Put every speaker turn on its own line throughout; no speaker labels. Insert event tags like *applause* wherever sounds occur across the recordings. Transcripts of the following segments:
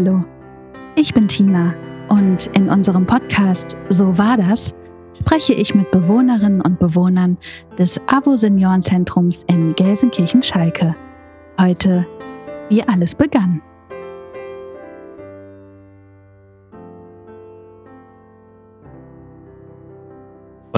Hallo, ich bin Tina und in unserem Podcast So war das spreche ich mit Bewohnerinnen und Bewohnern des AWO Seniorenzentrums in Gelsenkirchen-Schalke. Heute, wie alles begann.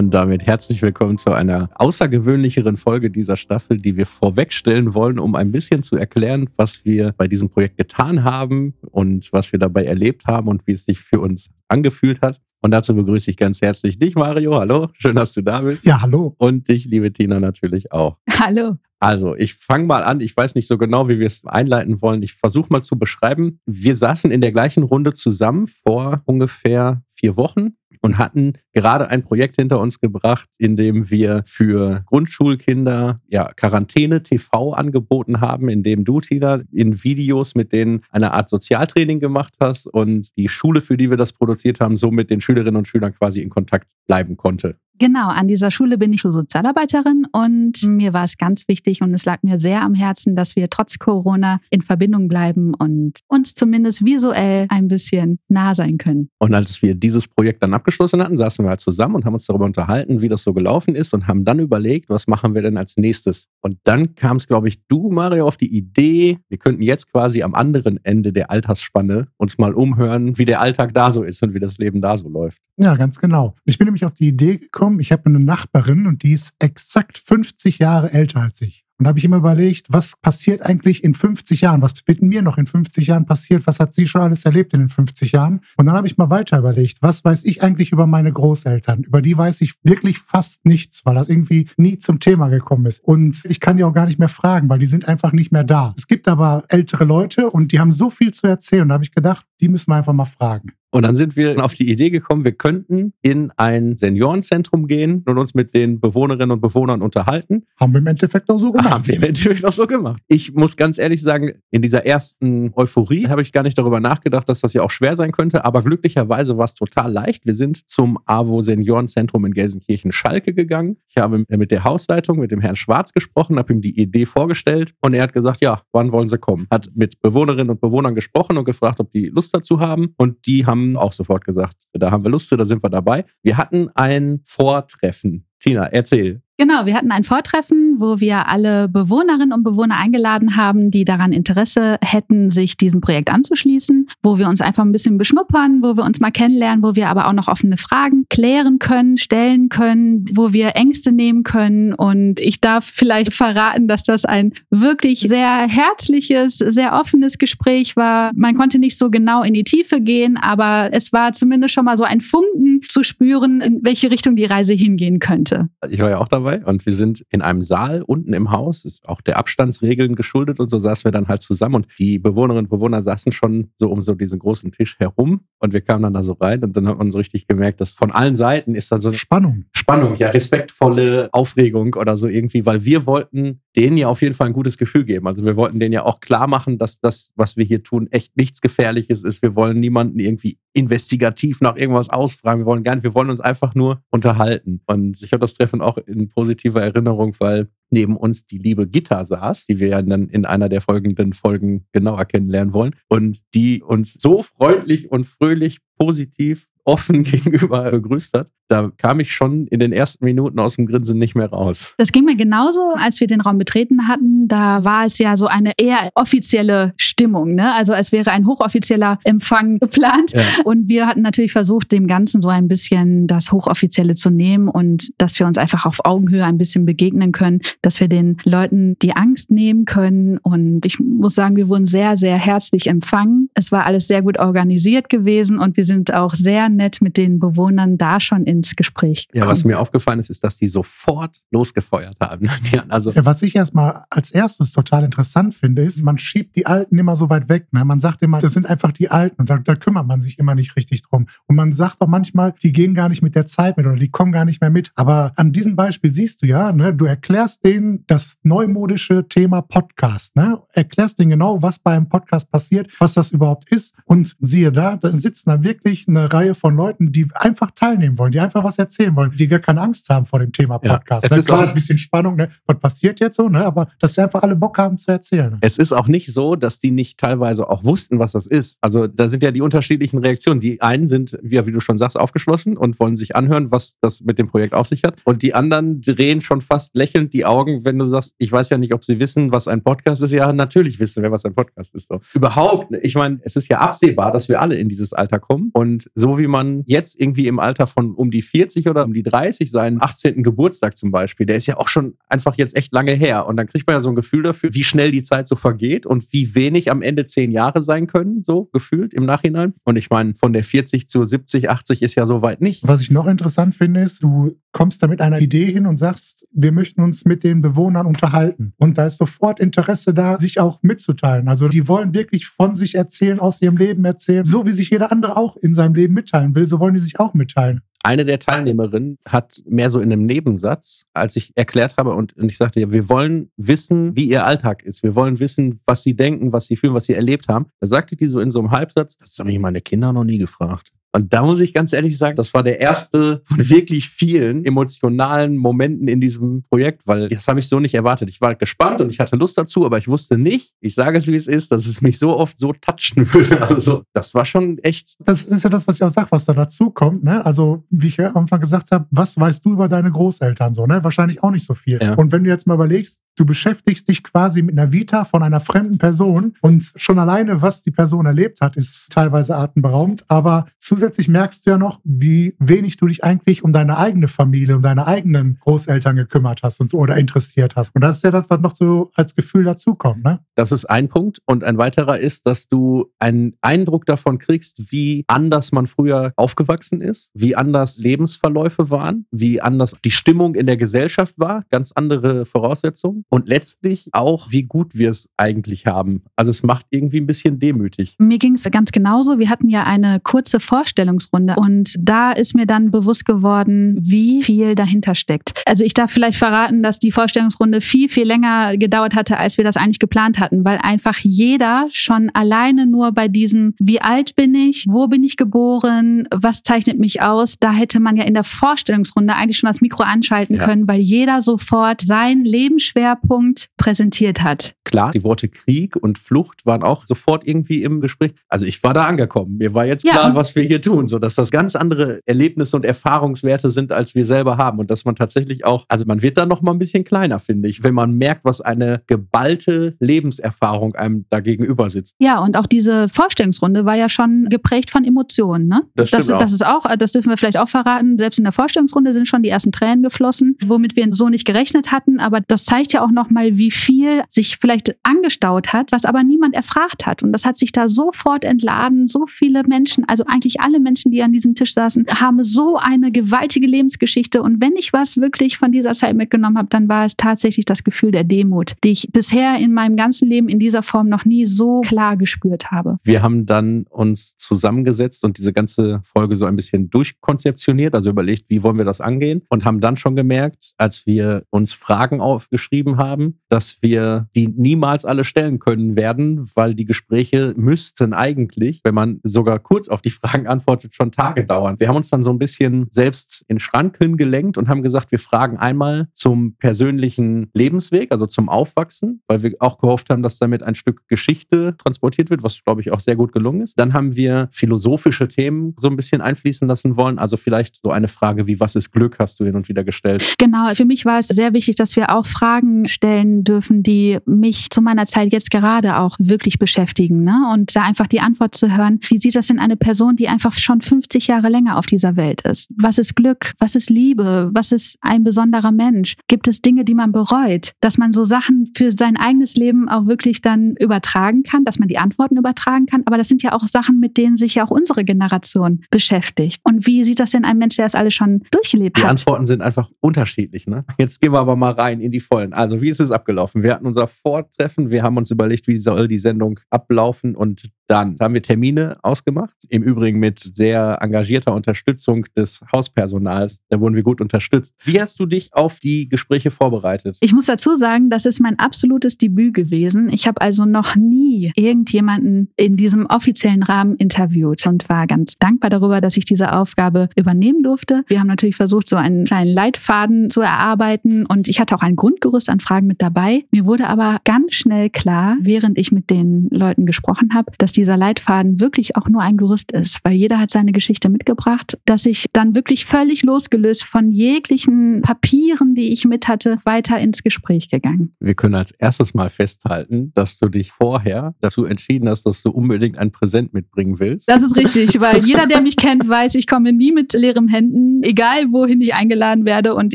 Und damit herzlich willkommen zu einer außergewöhnlicheren Folge dieser Staffel, die wir vorwegstellen wollen, um ein bisschen zu erklären, was wir bei diesem Projekt getan haben und was wir dabei erlebt haben und wie es sich für uns angefühlt hat. Und dazu begrüße ich ganz herzlich dich, Mario. Hallo, schön, dass du da bist.
Ja, hallo.
Und dich, liebe Tina, natürlich auch.
Hallo.
Also, ich fange mal an. Ich weiß nicht so genau, wie wir es einleiten wollen. Ich versuche mal zu beschreiben. Wir saßen in der gleichen Runde zusammen vor ungefähr vier Wochen und hatten gerade ein Projekt hinter uns gebracht, in dem wir für Grundschulkinder ja, Quarantäne TV angeboten haben, in dem du, Tina, in Videos mit denen eine Art Sozialtraining gemacht hast und die Schule, für die wir das produziert haben, so mit den Schülerinnen und Schülern quasi in Kontakt bleiben konnte.
Genau, an dieser Schule bin ich Sozialarbeiterin und mir war es ganz wichtig und es lag mir sehr am Herzen, dass wir trotz Corona in Verbindung bleiben und uns zumindest visuell ein bisschen nah sein können.
Und als wir dieses Projekt dann abgeschlossen hatten, saßen wir halt zusammen und haben uns darüber unterhalten, wie das so gelaufen ist und haben dann überlegt, was machen wir denn als nächstes. Und dann kam es, glaube ich, du, Mario, auf die Idee, wir könnten jetzt quasi am anderen Ende der Altersspanne uns mal umhören, wie der Alltag da so ist und wie das Leben da so läuft.
Ja, ganz genau. Ich bin nämlich auf die Idee gekommen, gekommen, ich habe eine Nachbarin und die ist exakt 50 Jahre älter als ich. Und da habe ich immer überlegt, was passiert eigentlich in 50 Jahren? Was mit mir noch in 50 Jahren passiert? Was hat sie schon alles erlebt in den 50 Jahren? Und dann habe ich mal weiter überlegt, was weiß ich eigentlich über meine Großeltern? Über die weiß ich wirklich fast nichts, weil das irgendwie nie zum Thema gekommen ist. Und ich kann die auch gar nicht mehr fragen, weil die sind einfach nicht mehr da. Es gibt aber ältere Leute und die haben so viel zu erzählen. Da habe ich gedacht, die müssen wir einfach mal fragen.
Und dann sind wir auf die Idee gekommen, wir könnten in ein Seniorenzentrum gehen und uns mit den Bewohnerinnen und Bewohnern unterhalten.
Haben wir im Endeffekt auch so gemacht.
Haben wir im Endeffekt auch so gemacht. Ich muss ganz ehrlich sagen, in dieser ersten Euphorie habe ich gar nicht darüber nachgedacht, dass das ja auch schwer sein könnte. Aber glücklicherweise war es total leicht. Wir sind zum AWO Seniorenzentrum in Gelsenkirchen-Schalke gegangen. Ich habe mit der Hausleitung, mit dem Herrn Schwarz gesprochen, habe ihm die Idee vorgestellt und er hat gesagt, ja, wann wollen Sie kommen? Hat mit Bewohnerinnen und Bewohnern gesprochen und gefragt, ob die Lust dazu haben. Und die haben haben auch sofort gesagt, da haben wir Lust zu, da sind wir dabei. Wir hatten ein Vortreffen. Tina, erzähl.
Genau, wir hatten ein Vortreffen, wo wir alle Bewohnerinnen und Bewohner eingeladen haben, die daran Interesse hätten, sich diesem Projekt anzuschließen, wo wir uns einfach ein bisschen beschnuppern, wo wir uns mal kennenlernen, wo wir aber auch noch offene Fragen klären können, stellen können, wo wir Ängste nehmen können. Und ich darf vielleicht verraten, dass das ein wirklich sehr herzliches, sehr offenes Gespräch war. Man konnte nicht so genau in die Tiefe gehen, aber es war zumindest schon mal so ein Funken zu spüren, in welche Richtung die Reise hingehen könnte.
Ich war ja auch dabei dabei und wir sind in einem Saal unten im Haus, ist auch der Abstandsregeln geschuldet und so saßen wir dann halt zusammen und die Bewohnerinnen und Bewohner saßen schon so um so diesen großen Tisch herum und wir kamen dann da so rein und dann hat man so richtig gemerkt, dass von allen Seiten ist dann so eine
Spannung.
Spannung, ja, respektvolle Aufregung oder so irgendwie, weil wir wollten denen ja auf jeden Fall ein gutes Gefühl geben. Also wir wollten denen ja auch klar machen, dass das, was wir hier tun, echt nichts Gefährliches ist. Wir wollen niemanden irgendwie investigativ nach irgendwas ausfragen. Wir wollen gar nicht, wir wollen uns einfach nur unterhalten. Und ich habe das Treffen auch in positiver Erinnerung, weil neben uns die liebe Gitta saß, die wir ja dann in einer der folgenden Folgen genauer kennenlernen wollen und die uns so freundlich und fröhlich positiv offen *laughs* gegenüber begrüßt hat, da kam ich schon in den ersten Minuten aus dem Grinsen nicht mehr raus.
Das ging mir genauso, als wir den Raum betreten hatten. Da war es ja so eine eher offizielle Stimmung, ne? Also als wäre ein hochoffizieller Empfang geplant. Ja. Und wir hatten natürlich versucht, dem Ganzen so ein bisschen das Hochoffizielle zu nehmen und dass wir uns einfach auf Augenhöhe ein bisschen begegnen können, dass wir den Leuten die Angst nehmen können. Und ich muss sagen, wir wurden sehr, sehr herzlich empfangen. Es war alles sehr gut organisiert gewesen und wir sind auch sehr nett mit den Bewohnern da schon ins Gespräch
gekommen. Ja, was mir aufgefallen ist, ist, dass die sofort losgefeuert haben. *laughs*
also ja, was ich erstmal als erstes total interessant finde, ist, man schiebt die Alten immer so weit weg. Ne? Man sagt immer, das sind einfach die Alten und da, da, kümmert man sich immer nicht richtig drum. Und man sagt auch manchmal, die gehen gar nicht mit der Zeit mit oder die kommen gar nicht mehr mit. Aber an diesem Beispiel siehst du ja, ne, du erklärst denen das neumodische Thema Podcast. Ne? Erklärst denen genau, was beim Podcast passiert, was das überhaupt ist. Und siehe da, da sitzen da wirklich eine Reihe von Leuten, die einfach teilnehmen wollen, die einfach was erzählen wollen, die gar keine Angst haben vor dem Thema Podcast.
Ja, es
ne?
ist
Klar, ein bisschen Spannung, ne? was passiert jetzt so, ne? aber dass sie einfach alle Bock haben zu erzählen.
Es ist auch nicht so, dass die nicht teilweise auch wussten, was das ist. Also da sind ja die unterschiedlichen Reaktionen. Die einen sind, wie, wie du schon sagst, aufgeschlossen und wollen sich anhören, was das mit dem Projekt auf sich hat. Und die anderen drehen schon fast lächelnd die Augen, wenn du sagst, ich weiß ja nicht, ob sie wissen, was ein Podcast ist. Ja, natürlich wissen wir, was ein Podcast ist. So. Überhaupt, ich meine, es ist ja absehbar, dass wir alle in dieses Alter kommen. Und so wie man jetzt irgendwie im Alter von um die 40 oder um die 30 seinen 18. Geburtstag zum Beispiel, der ist ja auch schon einfach jetzt echt lange her. Und dann kriegt man ja so ein Gefühl dafür, wie schnell die Zeit so vergeht und wie wenig am Ende zehn Jahre sein können, so gefühlt im Nachhinein. Und ich meine, von der 40 zu 70, 80 ist ja so weit nicht.
Was ich noch interessant finde, ist, du kommst da mit einer Idee hin und sagst, wir möchten uns mit den Bewohnern unterhalten. Und da ist sofort Interesse da, sich auch mitzuteilen. Also die wollen wirklich von sich erzählen, aus ihrem Leben erzählen. So wie sich jeder andere auch in seinem Leben mitteilen will, so wollen die sich auch mitteilen.
Eine der Teilnehmerinnen hat mehr so in einem Nebensatz, als ich erklärt habe und, und ich sagte, ja, wir wollen wissen, wie ihr Alltag ist. Wir wollen wissen, was sie denken, was sie fühlen, was sie erlebt haben. Da sagte die so in so einem Halbsatz, das haben mich meine Kinder noch nie gefragt. Und da muss ich ganz ehrlich sagen, das war der erste von wirklich vielen emotionalen Momenten in diesem Projekt, weil das habe ich so nicht erwartet. Ich war gespannt und ich hatte Lust dazu, aber ich wusste nicht, ich sage es wie es ist, dass es mich so oft so touchen würde. *laughs* Also das war schon echt
Das ist ja das, was ich auch sage, was da dazu kommt. Ne? Also, wie ich ja am Anfang gesagt habe, was weißt du über deine Großeltern so? Ne? Wahrscheinlich auch nicht so viel.
Ja.
Und wenn du jetzt mal überlegst, du beschäftigst dich quasi mit einer Vita von einer fremden Person und schon alleine, was die Person erlebt hat, ist teilweise atemberaubend. Aber zusätzlich merkst du ja noch, wie wenig du dich eigentlich um deine eigene Familie, um deine eigenen Großeltern gekümmert hast und so oder interessiert hast. Und das ist ja das, was noch so als Gefühl dazukommt. Ne?
Das ist ein Punkt. Und ein weiterer ist, dass du einen Eindruck davon kriegst, wie anders man früher aufgewachsen ist, wie anders Lebensverläufe waren, wie anders die Stimmung in der Gesellschaft war, ganz andere Voraussetzungen. Und letztlich auch, wie gut wir es eigentlich haben. Also es macht irgendwie ein bisschen demütig.
Mir ging es ganz genauso. Wir hatten ja eine kurze Vorstellungsrunde und da ist mir dann bewusst geworden, wie viel dahinter steckt. Also ich darf vielleicht verraten, dass die Vorstellungsrunde viel, viel länger gedauert hatte, als wir das eigentlich geplant hatten, weil einfach jeder schon alleine nur bei diesem, wie alt bin ich, wo bin ich geboren, was zeichnet mich aus, da hätte man ja in der Vorstellungsrunde eigentlich schon das Mikro anschalten
Ja.
können, weil jeder sofort seinen Lebensschwerpunkt präsentiert hat.
Klar, die Worte Krieg und Flucht waren auch sofort irgendwie im Gespräch. Also ich war da angekommen. Mir war jetzt
Ja,
klar, was wir hier tun, so dass das ganz andere Erlebnisse und Erfahrungswerte sind, als wir selber haben und dass man tatsächlich auch, also man wird dann noch mal ein bisschen kleiner, finde ich, wenn man merkt, was eine geballte Lebenserfahrung einem da gegenüber sitzt.
Ja, und auch diese Vorstellungsrunde war ja schon geprägt von Emotionen. Ne?
Das stimmt
das,
auch.
das ist auch, das dürfen wir vielleicht auch verraten. Selbst in der Vorstellungsrunde sind schon die ersten Tränen geflossen, womit wir so nicht gerechnet hatten. Aber das zeigt ja auch nochmal, wie viel sich vielleicht angestaut hat, was aber niemand erfragt hat. Und das hat sich da sofort entladen. So viele Menschen, also eigentlich alle Menschen, die an diesem Tisch saßen, haben so eine gewaltige Lebensgeschichte. Und wenn ich was wirklich von dieser Zeit mitgenommen habe, dann war es tatsächlich das Gefühl der Demut, die ich bisher in meinem ganzen Leben in dieser Form noch nie so klar gespürt habe.
Wir haben dann uns zusammengesetzt und diese ganze Folge so ein bisschen durchkonzeptioniert, also überlegt, wie wollen wir das angehen und haben dann schon gemerkt, als wir uns Fragen aufgeschrieben haben, dass wir die niemals alle stellen können werden, weil die Gespräche müssten eigentlich, wenn man sogar kurz auf die Fragen antwortet, schon Tage dauern. Wir haben uns dann so ein bisschen selbst in Schranken gelenkt und haben gesagt, wir fragen einmal zum persönlichen Lebensweg, also zum Aufwachsen, weil wir auch gehofft haben, dass damit ein Stück Geschichte transportiert wird, was, glaube ich, auch sehr gut gelungen ist. Dann haben wir philosophische Themen so ein bisschen einfließen lassen wollen. Also vielleicht so eine Frage wie, was ist Glück, hast du hin und wieder gestellt.
Genau, für mich war es sehr wichtig, dass wir auch Fragen stellen dürfen, die mich zu meiner Zeit jetzt gerade auch wirklich beschäftigen. Ne? Und da einfach die Antwort zu hören, wie sieht das denn eine Person, die einfach schon 50 Jahre länger auf dieser Welt ist? Was ist Glück? Was ist Liebe? Was ist ein besonderer Mensch? Gibt es Dinge, die man bereut? Dass man so Sachen für sein eigenes Leben auch wirklich dann übertragen kann, dass man die Antworten übertragen kann. Aber das sind ja auch Sachen, mit denen sich ja auch unsere Generation beschäftigt. Und wie sieht das denn ein Mensch, der das alles schon durchgelebt
Die
hat?
Antworten sind einfach unterschiedlich. Ne? Jetzt gehen wir aber mal rein in die Vollen. Also, wie ist es abgelaufen? Wir hatten unser Vortreffen, wir haben uns überlegt, wie soll die Sendung ablaufen und dann haben wir Termine ausgemacht. Im Übrigen mit sehr engagierter Unterstützung des Hauspersonals. Da wurden wir gut unterstützt. Wie hast du dich auf die Gespräche vorbereitet?
Ich muss dazu sagen, das ist mein absolutes Debüt gewesen. Ich habe also noch nie irgendjemanden in diesem offiziellen Rahmen interviewt und war ganz dankbar darüber, dass ich diese Aufgabe übernehmen durfte. Wir haben natürlich versucht, so einen kleinen Leitfaden zu erarbeiten und ich hatte auch ein Grundgerüst an Fragen mit dabei. Mir wurde aber ganz schnell klar, während ich mit den Leuten gesprochen habe, dass dieser Leitfaden wirklich auch nur ein Gerüst ist, weil jeder hat seine Geschichte mitgebracht, dass ich dann wirklich völlig losgelöst von jeglichen Papieren, die ich mit hatte, weiter ins Gespräch gegangen.
Wir können als erstes mal festhalten, dass du dich vorher dazu entschieden hast, dass du unbedingt ein Präsent mitbringen willst.
Das ist richtig, *laughs* weil jeder, der mich kennt, weiß, ich komme nie mit leeren Händen, egal wohin ich eingeladen werde. Und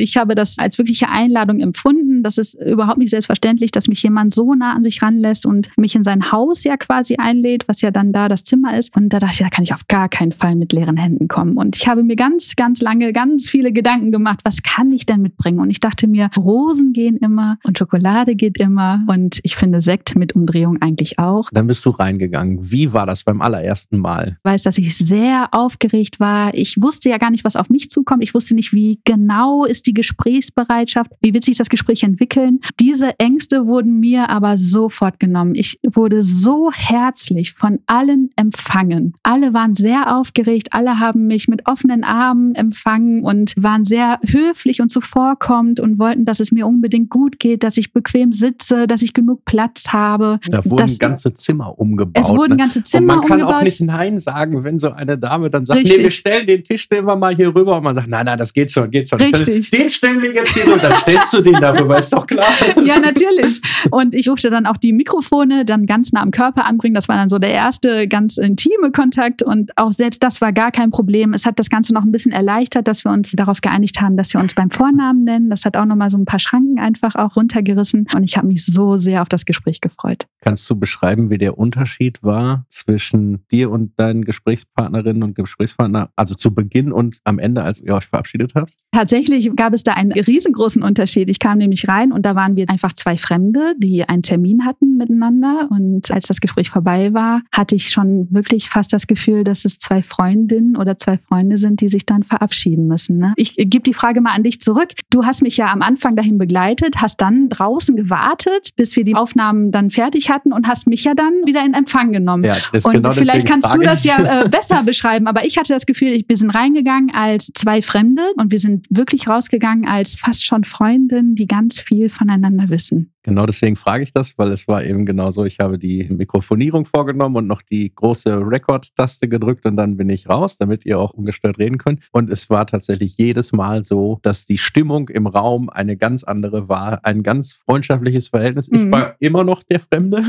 ich habe das als wirkliche Einladung empfunden. Das ist überhaupt nicht selbstverständlich, dass mich jemand so nah an sich ranlässt und mich in sein Haus ja quasi einlädt, was ja dann da das Zimmer ist. Und da dachte ich, da kann ich auf gar keinen Fall mit leeren Händen kommen. Und ich habe mir ganz, ganz lange ganz viele Gedanken gemacht, was kann ich denn mitbringen? Und ich dachte mir, Rosen gehen immer und Schokolade geht immer. Und ich finde Sekt mit Umdrehung eigentlich auch.
Dann bist du reingegangen. Wie war das beim allerersten Mal?
Ich weiß, dass ich sehr aufgeregt war. Ich wusste ja gar nicht, was auf mich zukommt. Ich wusste nicht, wie genau ist die Gesprächsbereitschaft, wie wird sich das Gespräch entwickeln. Diese Ängste wurden mir aber sofort genommen. Ich wurde so herzlich von allen empfangen. Alle waren sehr aufgeregt, alle haben mich mit offenen Armen empfangen und waren sehr höflich und zuvorkommend und wollten, dass es mir unbedingt gut geht, dass ich bequem sitze, dass ich genug Platz habe.
Da wurden das, ganze Zimmer umgebaut.
Es wurden ne? ganze Zimmer
umgebaut.
Und
man kann umgebaut. auch nicht Nein sagen, wenn so eine Dame dann sagt, Richtig. nee, wir stellen den Tisch stellen wir mal hier rüber und man sagt, nein, nein, das geht schon, geht schon.
Richtig.
Den stellen wir jetzt hier rüber, dann stellst du den darüber, ist doch klar.
ja, natürlich. Und ich durfte dann auch die Mikrofone dann ganz nah am Körper anbringen. Das war dann so der erste ganz intime Kontakt und auch selbst das war gar kein Problem. Es hat das Ganze noch ein bisschen erleichtert, dass wir uns darauf geeinigt haben, dass wir uns beim Vornamen nennen. Das hat auch nochmal so ein paar Schranken einfach auch runtergerissen und ich habe mich so sehr auf das Gespräch gefreut.
Kannst du beschreiben, wie der Unterschied war zwischen dir und deinen Gesprächspartnerinnen und Gesprächspartner, also zu Beginn und am Ende, als ihr euch verabschiedet habt?
Tatsächlich gab es da einen riesengroßen Unterschied. Ich kam nämlich rein und da waren wir einfach zwei Fremde, die einen Termin hatten miteinander. Und als das Gespräch vorbei war, hatte ich schon wirklich fast das Gefühl, dass es zwei Freundinnen oder zwei Freunde sind, die sich dann verabschieden müssen. Ne? Ich gebe die Frage mal an dich zurück. Du hast mich ja am Anfang dahin begleitet, hast dann draußen gewartet, bis wir die Aufnahmen dann fertig hatten und hast mich ja dann wieder in Empfang genommen. Ja, und genau vielleicht kannst du das ja äh, besser beschreiben, aber ich hatte das Gefühl, ich bin reingegangen als zwei Fremde und wir sind wirklich rausgegangen als fast schon Freundinnen, die ganz viel voneinander wissen.
Genau deswegen frage ich das, weil es war eben genauso. Ich habe die Mikrofonierung vorgenommen und noch die große Record-Taste gedrückt und dann bin ich raus, damit ihr auch ungestört reden könnt. Und es war tatsächlich jedes Mal so, dass die Stimmung im Raum eine ganz andere war. Ein ganz freundschaftliches Verhältnis. Mhm. Ich war immer noch der Fremde,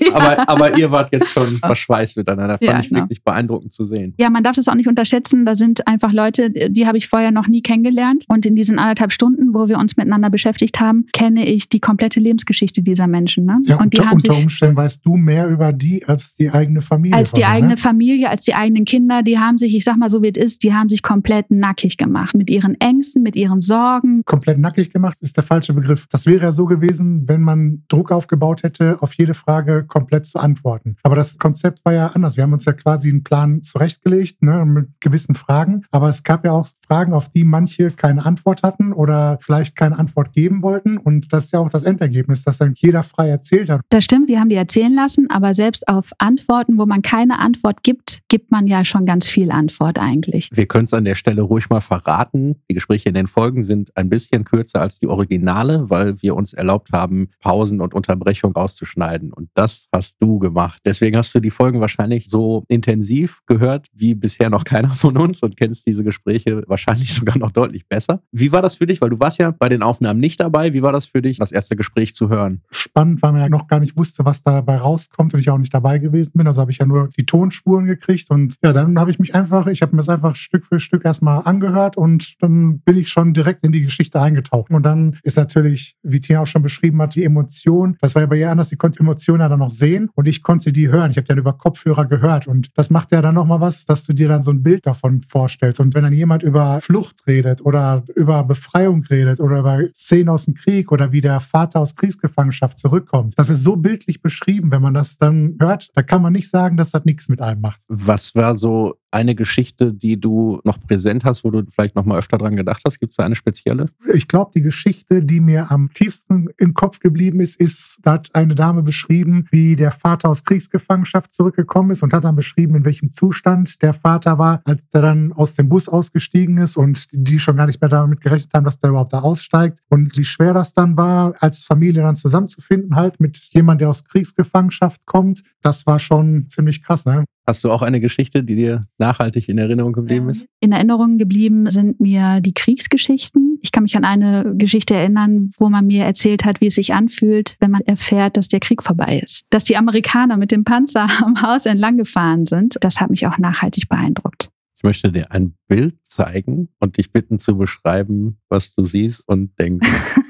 ja. *laughs* *laughs* aber, aber ihr wart jetzt schon verschweißt miteinander. Fand ja, ich genau. wirklich beeindruckend zu sehen.
Ja, man darf das auch nicht unterschätzen. Da sind einfach Leute, die habe ich vorher noch nie kennengelernt. Und in diesen anderthalb Stunden, wo wir uns miteinander beschäftigt haben, kenne ich die komplette Lebensgeschichte dieser Menschen. Ne?
Ja,
und
die unter, haben unter Umständen weißt du mehr über die als die eigene Familie.
Als die eigene ne? Familie, als die eigenen Kinder. Die haben sich, ich sag mal so wie es ist, die haben sich komplett nackig gemacht. Mit ihren Ängsten, mit ihren Sorgen.
Komplett nackig gemacht ist der falsche Begriff. Das wäre ja so gewesen, wenn man Druck aufgebaut hätte, auf jede Frage komplett zu antworten. Aber das Konzept war ja anders. Wir haben uns ja quasi einen Plan zurechtgelegt ne, mit gewissen Fragen. Aber es gab ja auch Fragen, auf die manche keine Antwort hatten oder vielleicht keine Antwort geben wollten. Und das ist ja auch das Endergebnis. Endergebnis, dass dann jeder frei erzählt hat.
Das stimmt, wir haben die erzählen lassen, aber selbst auf Antworten, wo man keine Antwort gibt, gibt man ja schon ganz viel Antwort eigentlich.
Wir können es an der Stelle ruhig mal verraten. Die Gespräche in den Folgen sind ein bisschen kürzer als die Originale, weil wir uns erlaubt haben, Pausen und Unterbrechungen auszuschneiden. Und das hast du gemacht. Deswegen hast du die Folgen wahrscheinlich so intensiv gehört wie bisher noch *laughs* keiner von uns und kennst diese Gespräche wahrscheinlich sogar noch deutlich besser. Wie war das für dich? Weil du warst ja bei den Aufnahmen nicht dabei. Wie war das für dich, das erste Gespräch Gespräch zu hören.
Spannend, weil man ja noch gar nicht wusste, was dabei rauskommt und ich auch nicht dabei gewesen bin. Also habe ich ja nur die Tonspuren gekriegt und ja, dann habe ich mich einfach, ich habe mir das einfach Stück für Stück erstmal angehört und dann bin ich schon direkt in die Geschichte eingetaucht. Und dann ist natürlich, wie Tina auch schon beschrieben hat, die Emotion, das war ja bei ihr anders, sie konnte Emotionen ja dann noch sehen und ich konnte die hören. Ich habe dann über Kopfhörer gehört und das macht ja dann nochmal was, dass du dir dann so ein Bild davon vorstellst. Und wenn dann jemand über Flucht redet oder über Befreiung redet oder über Szenen aus dem Krieg oder wie der Vater aus Kriegsgefangenschaft zurückkommt. Das ist so bildlich beschrieben, wenn man das dann hört, da kann man nicht sagen, dass das nichts mit einem macht.
Was war so eine Geschichte, die du noch präsent hast, wo du vielleicht noch mal öfter dran gedacht hast? Gibt es da eine spezielle?
Ich glaube, die Geschichte, die mir am tiefsten im Kopf geblieben ist, ist, da hat eine Dame beschrieben, wie der Vater aus Kriegsgefangenschaft zurückgekommen ist und hat dann beschrieben, in welchem Zustand der Vater war, als er dann aus dem Bus ausgestiegen ist und die schon gar nicht mehr damit gerechnet haben, dass der überhaupt da aussteigt und wie schwer das dann war, als Familie dann zusammenzufinden, halt mit jemand, der aus Kriegsgefangenschaft kommt. Das war schon ziemlich krass, ne?
Hast du auch eine Geschichte, die dir nachhaltig in Erinnerung geblieben ist?
In Erinnerung geblieben sind mir die Kriegsgeschichten. Ich kann mich an eine Geschichte erinnern, wo man mir erzählt hat, wie es sich anfühlt, wenn man erfährt, dass der Krieg vorbei ist. Dass die Amerikaner mit dem Panzer *laughs* am Haus entlang gefahren sind, das hat mich auch nachhaltig beeindruckt.
Ich möchte dir ein Bild zeigen und dich bitten zu beschreiben, was du siehst und denkst. *laughs*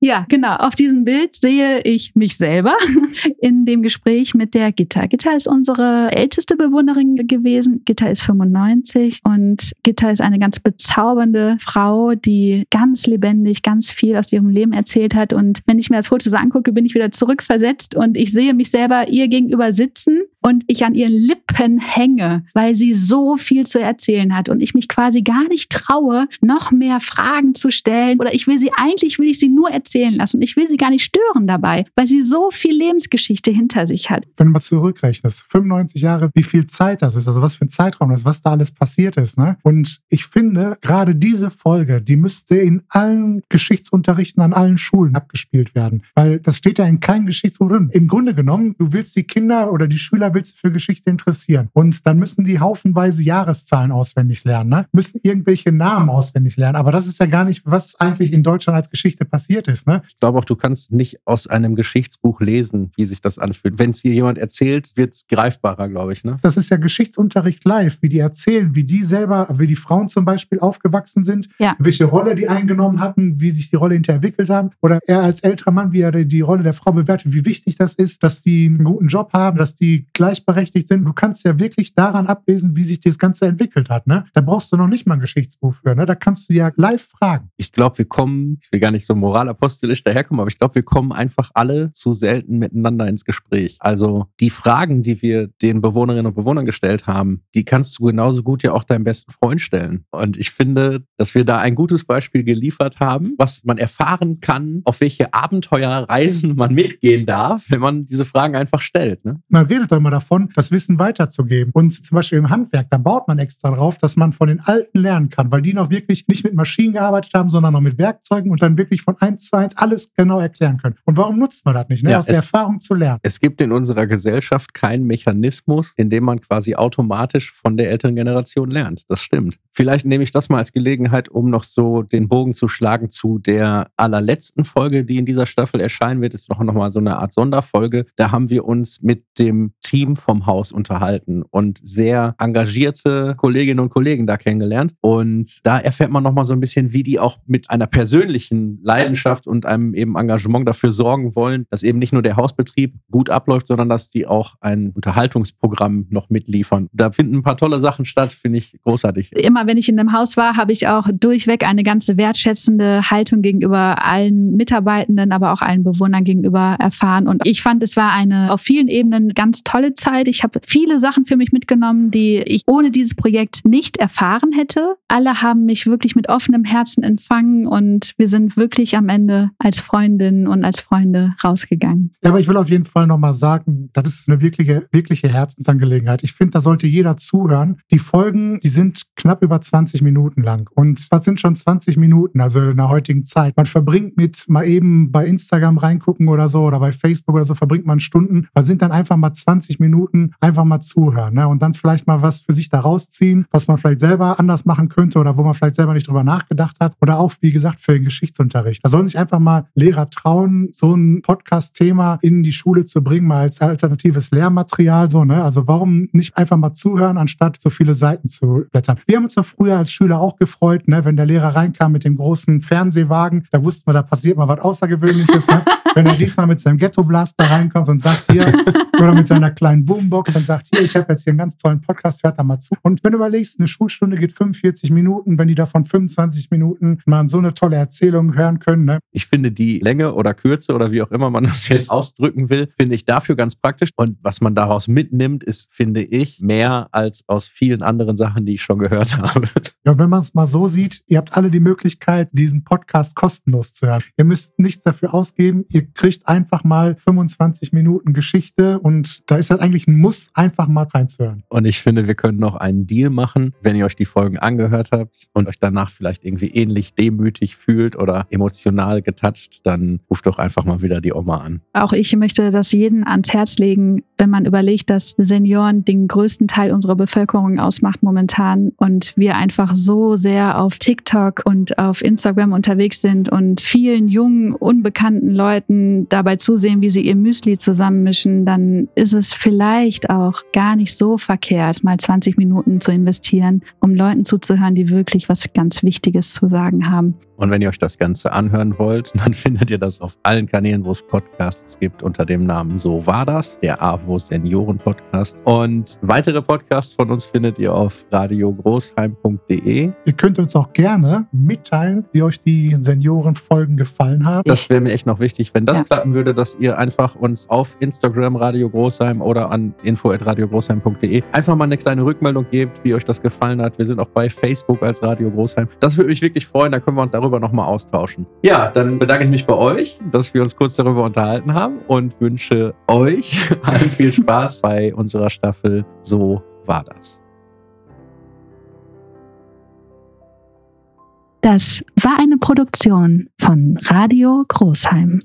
Ja, genau. Auf diesem Bild sehe ich mich selber *laughs* in dem Gespräch mit der Gitta. Gitta ist unsere älteste Bewohnerin gewesen. Gitta ist 95 und Gitta ist eine ganz bezaubernde Frau, die ganz lebendig, ganz viel aus ihrem Leben erzählt hat. Und wenn ich mir das Foto so angucke, bin ich wieder zurückversetzt und ich sehe mich selber ihr gegenüber sitzen und ich an ihren Lippen hänge, weil sie so viel zu erzählen hat und ich mich quasi gar nicht traue, noch mehr Fragen zu stellen oder ich will sie eigentlich will ich sie nur erzählen lassen und ich will sie gar nicht stören dabei, weil sie so viel Lebensgeschichte hinter sich hat.
Wenn du mal zurückrechnest, 95 Jahre, wie viel Zeit das ist, also was für ein Zeitraum das ist, was da alles passiert ist, ne? Und ich finde, gerade diese Folge, die müsste in allen Geschichtsunterrichten an allen Schulen abgespielt werden, weil das steht ja in keinem Geschichtsbuch drin. Im Grunde genommen, du willst die Kinder oder die Schüler willst du für Geschichte interessieren. Und dann müssen die haufenweise Jahreszahlen auswendig lernen, ne? müssen irgendwelche Namen auswendig lernen. Aber das ist ja gar nicht, was eigentlich in Deutschland als Geschichte passiert ist. Ne?
Ich glaube auch, du kannst nicht aus einem Geschichtsbuch lesen, wie sich das anfühlt. Wenn es dir jemand erzählt, wird es greifbarer, glaube ich. Ne?
Das ist ja Geschichtsunterricht live, wie die erzählen, wie die selber, wie die Frauen zum Beispiel aufgewachsen sind,
ja.
welche Rolle die eingenommen hatten, wie sich die Rolle hinterentwickelt haben. Oder er als älterer Mann, wie er die Rolle der Frau bewertet, wie wichtig das ist, dass die einen guten Job haben, dass die gleichberechtigt sind. Du kannst ja wirklich daran ablesen, wie sich das Ganze entwickelt hat. Ne? Da brauchst du noch nicht mal ein Geschichtsbuch für. Ne? Da kannst du ja live fragen.
Ich glaube, wir kommen, ich will gar nicht so moralapostelisch daherkommen, aber ich glaube, wir kommen einfach alle zu selten miteinander ins Gespräch. Also die Fragen, die wir den Bewohnerinnen und Bewohnern gestellt haben, die kannst du genauso gut ja auch deinem besten Freund stellen. Und ich finde, dass wir da ein gutes Beispiel geliefert haben, was man erfahren kann, auf welche Abenteuerreisen man mitgehen darf, wenn man diese Fragen einfach stellt. Ne?
Man redet doch immer davon, das Wissen weiterzugeben. Und zum Beispiel im Handwerk, da baut man extra drauf, dass man von den Alten lernen kann, weil die noch wirklich nicht mit Maschinen gearbeitet haben, sondern noch mit Werkzeugen und dann wirklich von eins zu eins alles genau erklären können. Und warum nutzt man das nicht? Ne? Ja, Aus der Erfahrung zu lernen.
Es gibt in unserer Gesellschaft keinen Mechanismus, in dem man quasi automatisch von der älteren Generation lernt. Das stimmt. Vielleicht nehme ich das mal als Gelegenheit, um noch so den Bogen zu schlagen zu der allerletzten Folge, die in dieser Staffel erscheinen wird. Ist noch, noch mal so eine Art Sonderfolge. Da haben wir uns mit dem Team vom Haus unterhalten und sehr engagierte Kolleginnen und Kollegen da kennengelernt. Und da erfährt man noch mal so ein bisschen, wie die auch mit einer persönlichen Leidenschaft und einem eben Engagement dafür sorgen wollen, dass eben nicht nur der Hausbetrieb gut abläuft, sondern dass die auch ein Unterhaltungsprogramm noch mitliefern. Da finden ein paar tolle Sachen statt, finde ich großartig.
Immer wenn ich in einem Haus war, habe ich auch durchweg eine ganze wertschätzende Haltung gegenüber allen Mitarbeitenden, aber auch allen Bewohnern gegenüber erfahren. Und ich fand, es war eine auf vielen Ebenen ganz tolle Zeit. Ich habe viele Sachen für mich mitgenommen, die ich ohne dieses Projekt nicht erfahren hätte. Alle haben mich wirklich mit offenem Herzen empfangen und wir sind wirklich am Ende als Freundinnen und als Freunde rausgegangen.
Ja, aber ich will auf jeden Fall nochmal sagen, das ist eine wirkliche, wirkliche Herzensangelegenheit. Ich finde, da sollte jeder zuhören. Die Folgen, die sind knapp über 20 Minuten lang. Und was sind schon 20 Minuten, also in der heutigen Zeit? Man verbringt mit mal eben bei Instagram reingucken oder so oder bei Facebook oder so, verbringt man Stunden. Was sind dann einfach mal 20 Minuten, einfach mal zuhören ne? und dann vielleicht mal was für sich da rausziehen, was man vielleicht selber anders machen könnte oder wo man vielleicht selber nicht drüber nachgedacht hat. Oder auch, wie gesagt, für den Geschichtsunterricht. Da sollen sich einfach mal Lehrer trauen, so ein Podcast-Thema in die Schule zu bringen, mal als alternatives Lehrmaterial. So, ne? Also warum nicht einfach mal zuhören, anstatt so viele Seiten zu blättern? Wir haben uns doch früher als Schüler auch gefreut, ne? wenn der Lehrer reinkam mit dem großen Fernsehwagen, da wussten wir, da passiert mal was Außergewöhnliches. Ne? wenn er *laughs* diesmal mit seinem Ghetto-Blaster reinkommt und sagt, hier, oder mit seiner kleinen Boombox und sagt, hier, ich habe jetzt hier einen ganz tollen Podcast, hört da mal zu. Und wenn du überlegst, eine Schulstunde geht 45 Minuten, wenn die davon 25 Minuten mal so eine tolle Erzählung hören können. Ne?
Ich finde die Länge oder Kürze oder wie auch immer man das jetzt ausdrücken will, finde ich dafür ganz praktisch. Und was man daraus mitnimmt, ist, finde ich, mehr als aus vielen anderen Sachen, die ich schon gehört habe. *laughs*
Ja, wenn man es mal so sieht, ihr habt alle die Möglichkeit, diesen Podcast kostenlos zu hören. Ihr müsst nichts dafür ausgeben. Ihr kriegt einfach mal 25 Minuten Geschichte und da ist halt eigentlich ein Muss, einfach mal reinzuhören.
Und ich finde, wir können noch einen Deal machen, wenn ihr euch die Folgen angehört habt und euch danach vielleicht irgendwie ähnlich demütig fühlt oder emotional getoucht, dann ruft doch einfach mal wieder die Oma an.
Auch ich möchte das jeden ans Herz legen, wenn man überlegt, dass Senioren den größten Teil unserer Bevölkerung ausmacht momentan und wir einfach so sehr auf TikTok und auf Instagram unterwegs sind und vielen jungen, unbekannten Leuten dabei zusehen, wie sie ihr Müsli zusammenmischen, dann ist es vielleicht auch gar nicht so verkehrt, mal 20 Minuten zu investieren, um Leuten zuzuhören, die wirklich was ganz Wichtiges zu sagen haben.
Und wenn ihr euch das Ganze anhören wollt, *laughs* dann findet ihr das auf allen Kanälen, wo es Podcasts gibt, unter dem Namen So war das, der AWO Senioren Podcast. Und weitere Podcasts von uns findet ihr auf radiogroßheim.de.
Ihr könnt uns auch gerne mitteilen, wie euch die Seniorenfolgen gefallen haben.
Das wäre mir echt noch wichtig, wenn das ja. klappen würde, dass ihr einfach uns auf Instagram Radio Großheim oder an info.radiogroßheim.de einfach mal eine kleine Rückmeldung gebt, wie euch das gefallen hat. Wir sind auch bei Facebook als Radio Großheim. Das würde mich wirklich freuen, da können wir uns darüber nochmal austauschen. Ja, dann bedanke ich mich bei euch, dass wir uns kurz darüber unterhalten haben und wünsche euch *laughs* allen viel Spaß bei unserer Staffel So war das.
Das war eine Produktion von Radio Großheim.